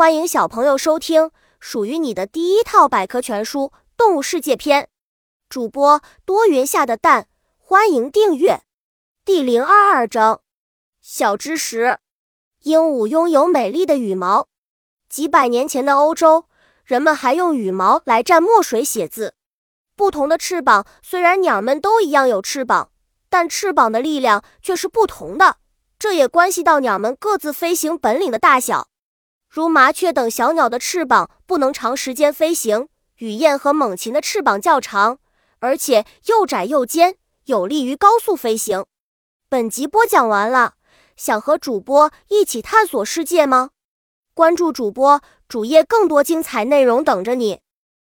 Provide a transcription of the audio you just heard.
欢迎小朋友收听属于你的第一套百科全书《动物世界》篇。主播多云下的蛋，欢迎订阅。第零二二章：小知识。鹦鹉拥有美丽的羽毛。几百年前的欧洲，人们还用羽毛来蘸墨水写字。不同的翅膀，虽然鸟们都一样有翅膀，但翅膀的力量却是不同的。这也关系到鸟们各自飞行本领的大小。如麻雀等小鸟的翅膀不能长时间飞行，雨燕和猛禽的翅膀较长，而且又窄又尖，有利于高速飞行。本集播讲完了，想和主播一起探索世界吗？关注主播主页，更多精彩内容等着你。